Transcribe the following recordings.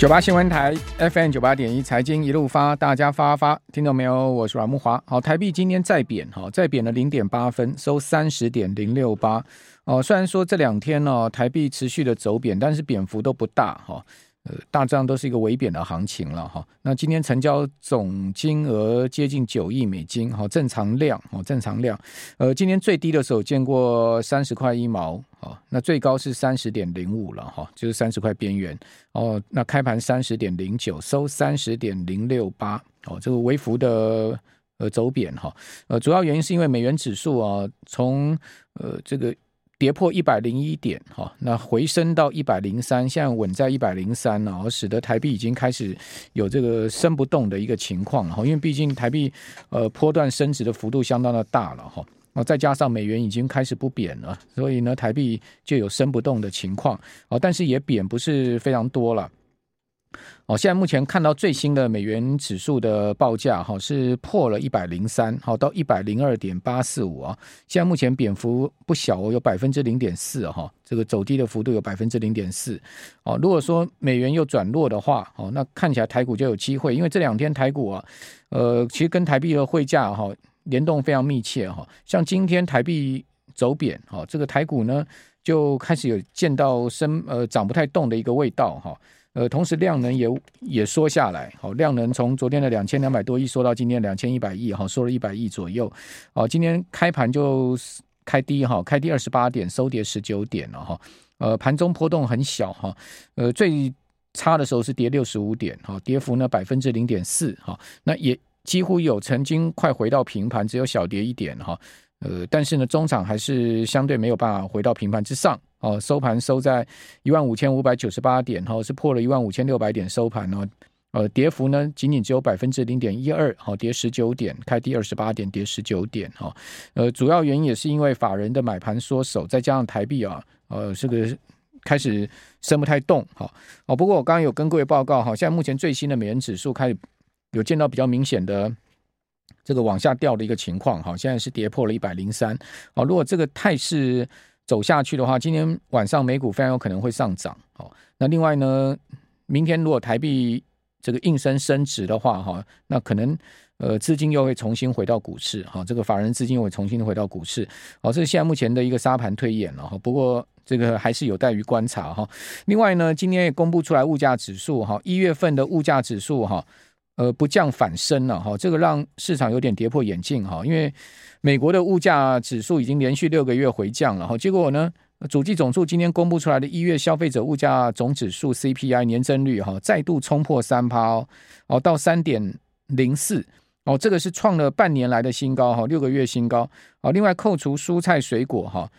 九八新闻台 FM 九八点一财经一路发，大家发发，听到没有？我是阮木华。好，台币今天再贬，哈，再贬了零点八分，收三十点零六八。哦，虽然说这两天呢，台币持续的走贬，但是贬幅都不大，哈。呃，大致上都是一个微贬的行情了哈。那今天成交总金额接近九亿美金，哈，正常量，哦，正常量。呃，今天最低的时候见过三十块一毛，啊，那最高是三十点零五了哈，就是三十块边缘。哦，那开盘三十点零九，收三十点零六八，哦，这个微幅的呃走贬哈。呃，主要原因是因为美元指数啊，从呃这个。跌破一百零一点，哈，那回升到一百零三，现在稳在一百零三了，使得台币已经开始有这个升不动的一个情况，哈，因为毕竟台币呃波段升值的幅度相当的大了，哈，再加上美元已经开始不贬了，所以呢，台币就有升不动的情况，哦，但是也贬不是非常多了。哦，现在目前看到最新的美元指数的报价，哈，是破了一百零三，好到一百零二点八四五啊。现在目前贬幅不小哦，有百分之零点四哈，这个走低的幅度有百分之零点四。哦，如果说美元又转弱的话，哦，那看起来台股就有机会，因为这两天台股啊，呃，其实跟台币的汇价哈联动非常密切哈。像今天台币走贬，哈，这个台股呢就开始有见到升呃涨不太动的一个味道哈。呃，同时量能也也缩下来，好，量能从昨天的两千两百多亿缩到今天两千一百亿，哈，缩了一百亿左右，好，今天开盘就开低哈，开低二十八点，收跌十九点了哈，呃，盘中波动很小哈，呃，最差的时候是跌六十五点，哈，跌幅呢百分之零点四，哈，那也几乎有曾经快回到平盘，只有小跌一点哈。呃，但是呢，中场还是相对没有办法回到平盘之上。哦，收盘收在一万五千五百九十八点，哈，是破了一万五千六百点收盘哦，呃，跌幅呢仅仅只有百分之零点一二，好，跌十九点，开低二十八点，跌十九点，哈，呃，主要原因也是因为法人的买盘缩手，再加上台币啊，呃，这个开始升不太动，哈，哦，不过我刚刚有跟各位报告哈，现在目前最新的美元指数开始有见到比较明显的。这个往下掉的一个情况，哈，现在是跌破了一百零三，好，如果这个态势走下去的话，今天晚上美股非常有可能会上涨，好，那另外呢，明天如果台币这个应声升值的话，哈，那可能呃资金又会重新回到股市，哈，这个法人资金又会重新回到股市，好，这是现在目前的一个沙盘推演了，哈，不过这个还是有待于观察，哈，另外呢，今天也公布出来物价指数，哈，一月份的物价指数，哈。呃，不降反升了哈，这个让市场有点跌破眼镜哈，因为美国的物价指数已经连续六个月回降了哈，结果呢，主计总数今天公布出来的一月消费者物价总指数 CPI 年增率哈，再度冲破三趴哦，哦到三点零四哦，这个是创了半年来的新高哈，六个月新高哦。另外扣除蔬菜水果哈，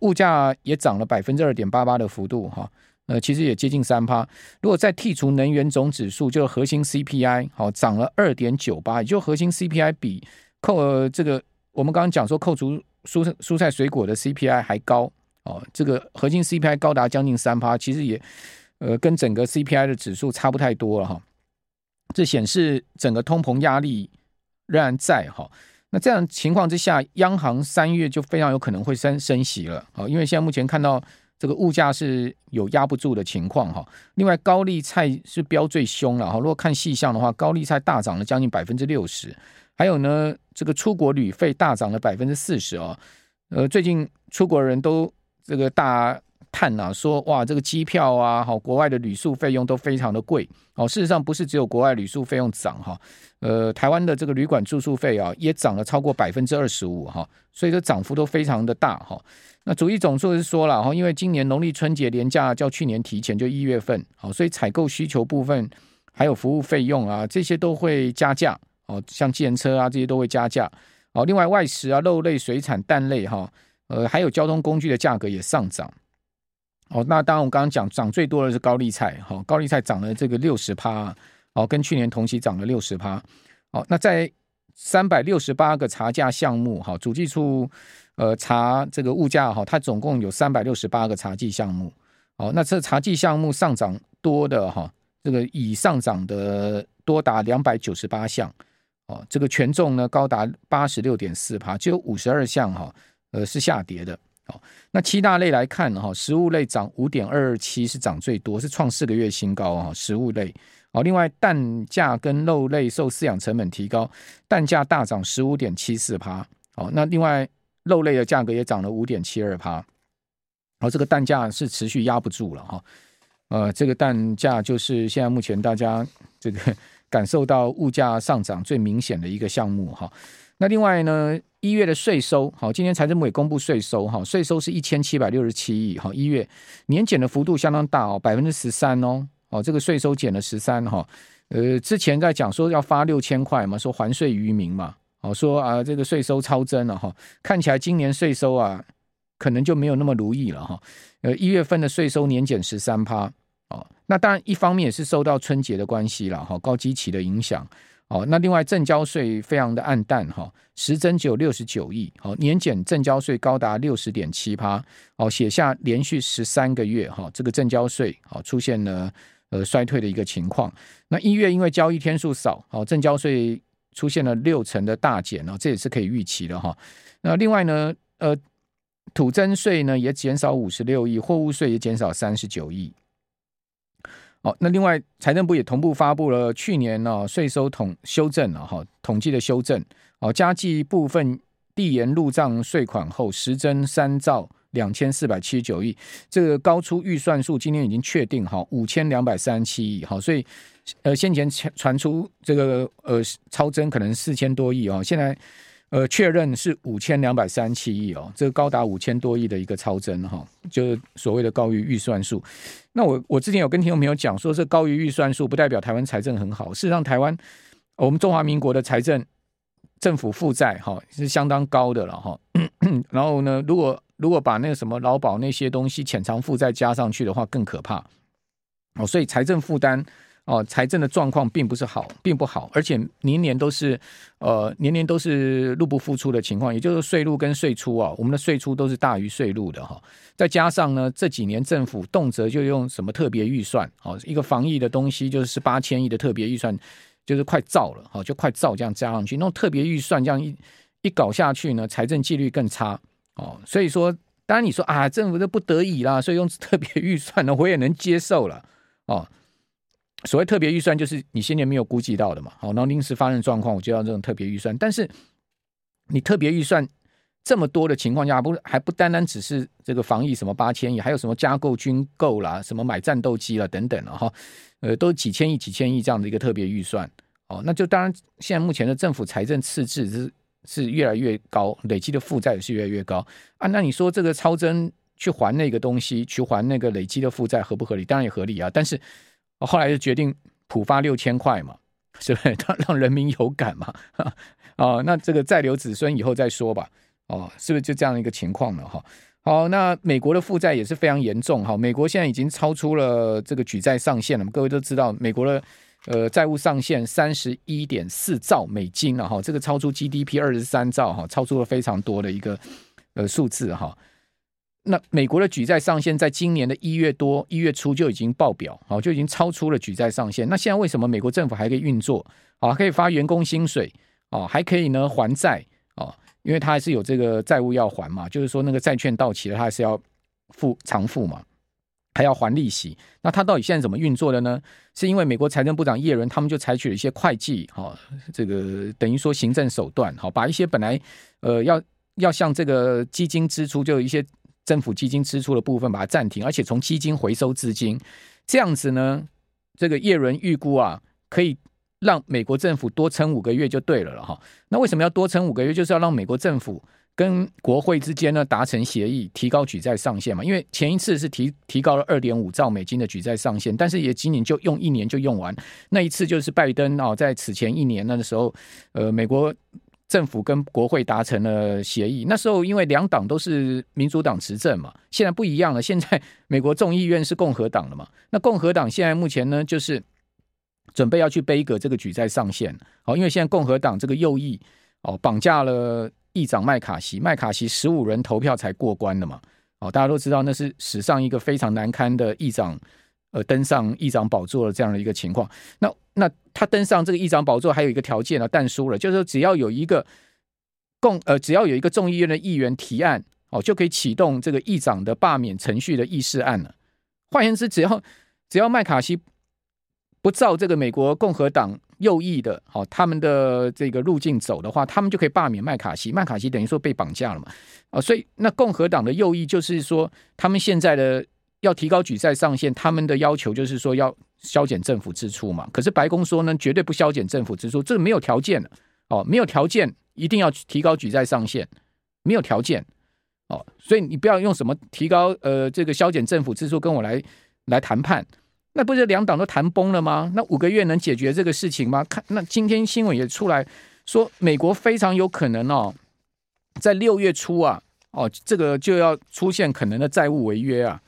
物价也涨了百分之二点八八的幅度哈。呃，其实也接近三趴。如果再剔除能源总指数，就是核心 CPI，好涨了二点九八，也就核心 CPI 比扣呃这个我们刚刚讲说扣除蔬蔬菜水果的 CPI 还高哦，这个核心 CPI 高达将近三趴，其实也呃跟整个 CPI 的指数差不太多了哈。这显示整个通膨压力仍然在哈。那这样情况之下，央行三月就非常有可能会升升息了啊，因为现在目前看到。这个物价是有压不住的情况哈，另外高丽菜是飙最凶了哈，如果看细项的话，高丽菜大涨了将近百分之六十，还有呢，这个出国旅费大涨了百分之四十哦，呃，最近出国人都这个大叹啊，说哇，这个机票啊，好，国外的旅宿费用都非常的贵哦，事实上不是只有国外旅宿费用涨哈，呃，台湾的这个旅馆住宿费啊也涨了超过百分之二十五哈，所以说涨幅都非常的大哈。那主计总数是说了哈，因为今年农历春节连假较去年提前，就一月份，好，所以采购需求部分还有服务费用啊，这些都会加价哦，像计程车啊这些都会加价哦。另外外食啊、肉类、水产、蛋类哈，呃，还有交通工具的价格也上涨哦。那当然我刚刚讲涨最多的是高丽菜哈，高丽菜涨了这个六十趴哦，跟去年同期涨了六十趴哦。那在三百六十八个查价项目哈，主计处。呃，查这个物价哈，它总共有三百六十八个查计项目，哦，那这查计项目上涨多的哈，这个已上涨的多达两百九十八项，哦，这个权重呢高达八十六点四趴，只有五十二项哈，呃是下跌的，那七大类来看哈，食物类涨五点二二七是涨最多，是创四个月新高啊。食物类，好，另外蛋价跟肉类受饲养成本提高，蛋价大涨十五点七四趴。哦，那另外肉类的价格也涨了五点七二趴。好，这个蛋价是持续压不住了哈。呃，这个蛋价就是现在目前大家这个 感受到物价上涨最明显的一个项目哈。那另外呢，一月的税收，好，今天财政部也公布税收，哈，税收是一千七百六十七亿，好，一月年减的幅度相当大哦，百分之十三哦，哦，这个税收减了十三哈，呃，之前在讲说要发六千块嘛，说还税于民嘛，哦，说啊这个税收超增了哈，看起来今年税收啊可能就没有那么如意了哈，呃，一月份的税收年减十三趴，哦，那当然一方面也是受到春节的关系了哈，高基期的影响。哦，那另外证交税非常的暗淡哈，实增只有六十九亿，好，年减证交税高达六十点七趴，哦，写下连续十三个月哈，这个证交税好出现了呃衰退的一个情况。那一月因为交易天数少，好，证交税出现了六成的大减哦，这也是可以预期的哈。那另外呢，呃，土增税呢也减少五十六亿，货物税也减少三十九亿。哦，那另外财政部也同步发布了去年呢税收统修正了哈，统计的修正，哦，加计部分递延入账税款后，实征三兆两千四百七十九亿，这个高出预算数，今天已经确定哈五千两百三十七亿，好，所以呃先前传出这个呃超征可能四千多亿哦，现在。呃，确认是五千两百三十七亿哦，这高达五千多亿的一个超增哈，就是所谓的高于预算数。那我我之前有跟听众朋友讲说，这高于预算数不代表台湾财政很好。事实上，台湾我们中华民国的财政政府负债哈是相当高的了哈。然后呢，如果如果把那个什么劳保那些东西潜藏负债加上去的话，更可怕哦。所以财政负担。哦，财政的状况并不是好，并不好，而且年年都是，呃，年年都是入不敷出的情况，也就是税入跟税出啊，我们的税出都是大于税入的哈。再加上呢，这几年政府动辄就用什么特别预算，哦，一个防疫的东西就是八千亿的特别预算，就是快造了，哈，就快造这样加上去，那特别预算这样一一搞下去呢，财政纪律更差哦。所以说，当然你说啊，政府都不得已啦，所以用 特别预算呢，我也能接受了，哦。所谓特别预算，就是你先前没有估计到的嘛。好，然后临时发生状况，我就要这种特别预算。但是你特别预算这么多的情况下，不还不单单只是这个防疫什么八千亿，还有什么加购军购啦，什么买战斗机啦等等了哈。呃，都几千亿、几千亿这样的一个特别预算。哦，那就当然，现在目前的政府财政赤字是是越来越高，累积的负债也是越来越高啊。那你说这个超增去还那个东西，去还那个累积的负债合不合理？当然也合理啊，但是。后来就决定普发六千块嘛，是不是 让让人民有感嘛？哦，那这个再留子孙以后再说吧。哦，是不是就这样一个情况了？哈，好，那美国的负债也是非常严重。哈，美国现在已经超出了这个举债上限了。各位都知道，美国的呃债务上限三十一点四兆美金了。哈，这个超出 GDP 二十三兆，哈，超出了非常多的一个呃数字。哈。那美国的举债上限在今年的一月多一月初就已经爆表，好，就已经超出了举债上限。那现在为什么美国政府还可以运作？啊，可以发员工薪水，啊，还可以呢还债，啊，因为他还是有这个债务要还嘛，就是说那个债券到期了，他还是要付偿付嘛，还要还利息。那他到底现在怎么运作的呢？是因为美国财政部长耶伦他们就采取了一些会计，哈，这个等于说行政手段，好，把一些本来呃要要向这个基金支出就一些。政府基金支出的部分把它暂停，而且从基金回收资金，这样子呢，这个叶伦预估啊，可以让美国政府多撑五个月就对了了哈。那为什么要多撑五个月？就是要让美国政府跟国会之间呢达成协议，提高举债上限嘛。因为前一次是提提高了二点五兆美金的举债上限，但是也仅仅就用一年就用完。那一次就是拜登啊，在此前一年那个时候，呃，美国。政府跟国会达成了协议，那时候因为两党都是民主党执政嘛，现在不一样了。现在美国众议院是共和党了嘛，那共和党现在目前呢，就是准备要去杯葛这个举债上限。好，因为现在共和党这个右翼哦绑架了议长麦卡锡，麦卡锡十五人投票才过关的嘛。哦，大家都知道那是史上一个非常难堪的议长。呃，登上议长宝座的这样的一个情况，那那他登上这个议长宝座还有一个条件呢，但输了，就是说只要有一个共呃，只要有一个众议院的议员提案，哦，就可以启动这个议长的罢免程序的议事案了。换言之，只要只要麦卡锡不照这个美国共和党右翼的，好，他们的这个路径走的话，他们就可以罢免麦卡锡。麦卡锡等于说被绑架了嘛？啊，所以那共和党的右翼就是说，他们现在的要提高举债上限，他们的要求就是说要削减政府支出嘛。可是白宫说呢，绝对不削减政府支出，这个没有条件的哦，没有条件一定要提高举债上限，没有条件哦。所以你不要用什么提高呃这个削减政府支出跟我来来谈判。那不是两党都谈崩了吗？那五个月能解决这个事情吗？看，那今天新闻也出来说，美国非常有可能哦，在六月初啊，哦，这个就要出现可能的债务违约啊，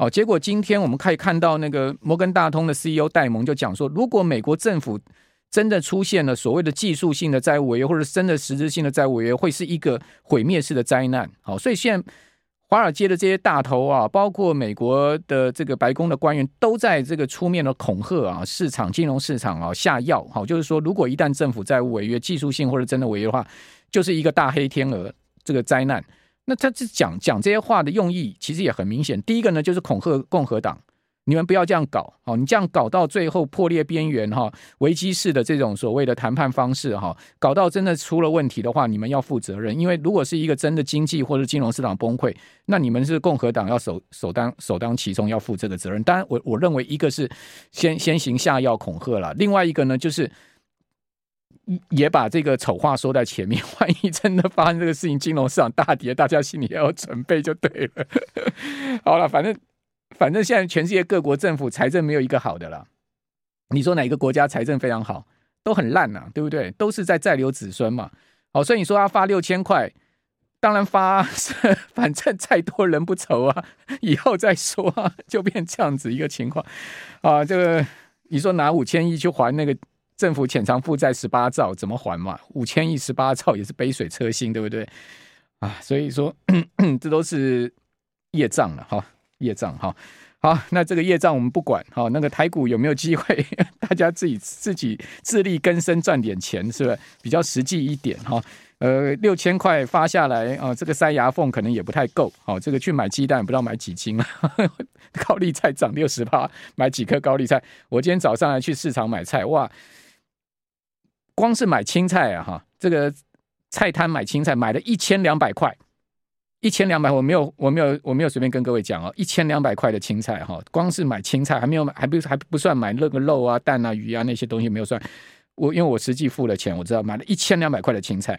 哦，结果今天我们可以看到那个摩根大通的 CEO 戴蒙就讲说，如果美国政府真的出现了所谓的技术性的债务违约，或者真的实质性的债务违约，会是一个毁灭式的灾难。好，所以现在。华尔街的这些大头啊，包括美国的这个白宫的官员，都在这个出面的恐吓啊，市场金融市场啊下药，好，就是说，如果一旦政府债务违约，技术性或者真的违约的话，就是一个大黑天鹅这个灾难。那他这讲讲这些话的用意，其实也很明显。第一个呢，就是恐吓共和党。你们不要这样搞，哦，你这样搞到最后破裂边缘哈，危机式的这种所谓的谈判方式哈，搞到真的出了问题的话，你们要负责任。因为如果是一个真的经济或者金融市场崩溃，那你们是共和党要首首当首当其冲要负这个责任。当然，我我认为一个是先先行下药恐吓了，另外一个呢就是也把这个丑话说在前面，万一真的发生这个事情，金融市场大跌，大家心里也要准备就对了。好了，反正。反正现在全世界各国政府财政没有一个好的了。你说哪个国家财政非常好？都很烂呐，对不对？都是在再留子孙嘛。好，所以你说他发六千块，当然发，反正再多人不愁啊，以后再说啊，就变这样子一个情况啊。这个你说拿五千亿去还那个政府潜藏负债十八兆，怎么还嘛？五千亿十八兆也是杯水车薪，对不对？啊，所以说 这都是业障了哈。业障哈，好，那这个业障我们不管哈。那个台股有没有机会？大家自己自己自力更生赚点钱，是不是比较实际一点哈？呃，六千块发下来啊，这个塞牙缝可能也不太够。好，这个去买鸡蛋不知道买几斤了。高丽菜涨六十八，买几颗高丽菜？我今天早上还去市场买菜，哇，光是买青菜啊哈，这个菜摊买青菜买了一千两百块。一千两百，我没有，我没有，我没有随便跟各位讲哦。一千两百块的青菜哈，光是买青菜还没有买，还不还不算买那个肉啊、蛋啊、鱼啊那些东西没有算。我因为我实际付了钱，我知道买了一千两百块的青菜，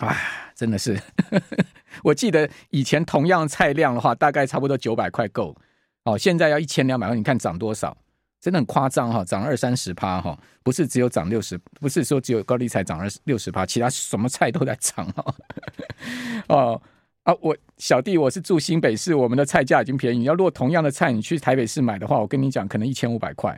啊，真的是，我记得以前同样菜量的话，大概差不多九百块够，哦，现在要一千两百块，你看涨多少？真的很夸张哈，涨二三十趴哈，不是只有涨六十，不是说只有高丽菜涨二六十趴，其他什么菜都在涨哈，哦。啊，我小弟我是住新北市，我们的菜价已经便宜。要落同样的菜你去台北市买的话，我跟你讲，可能一千五百块。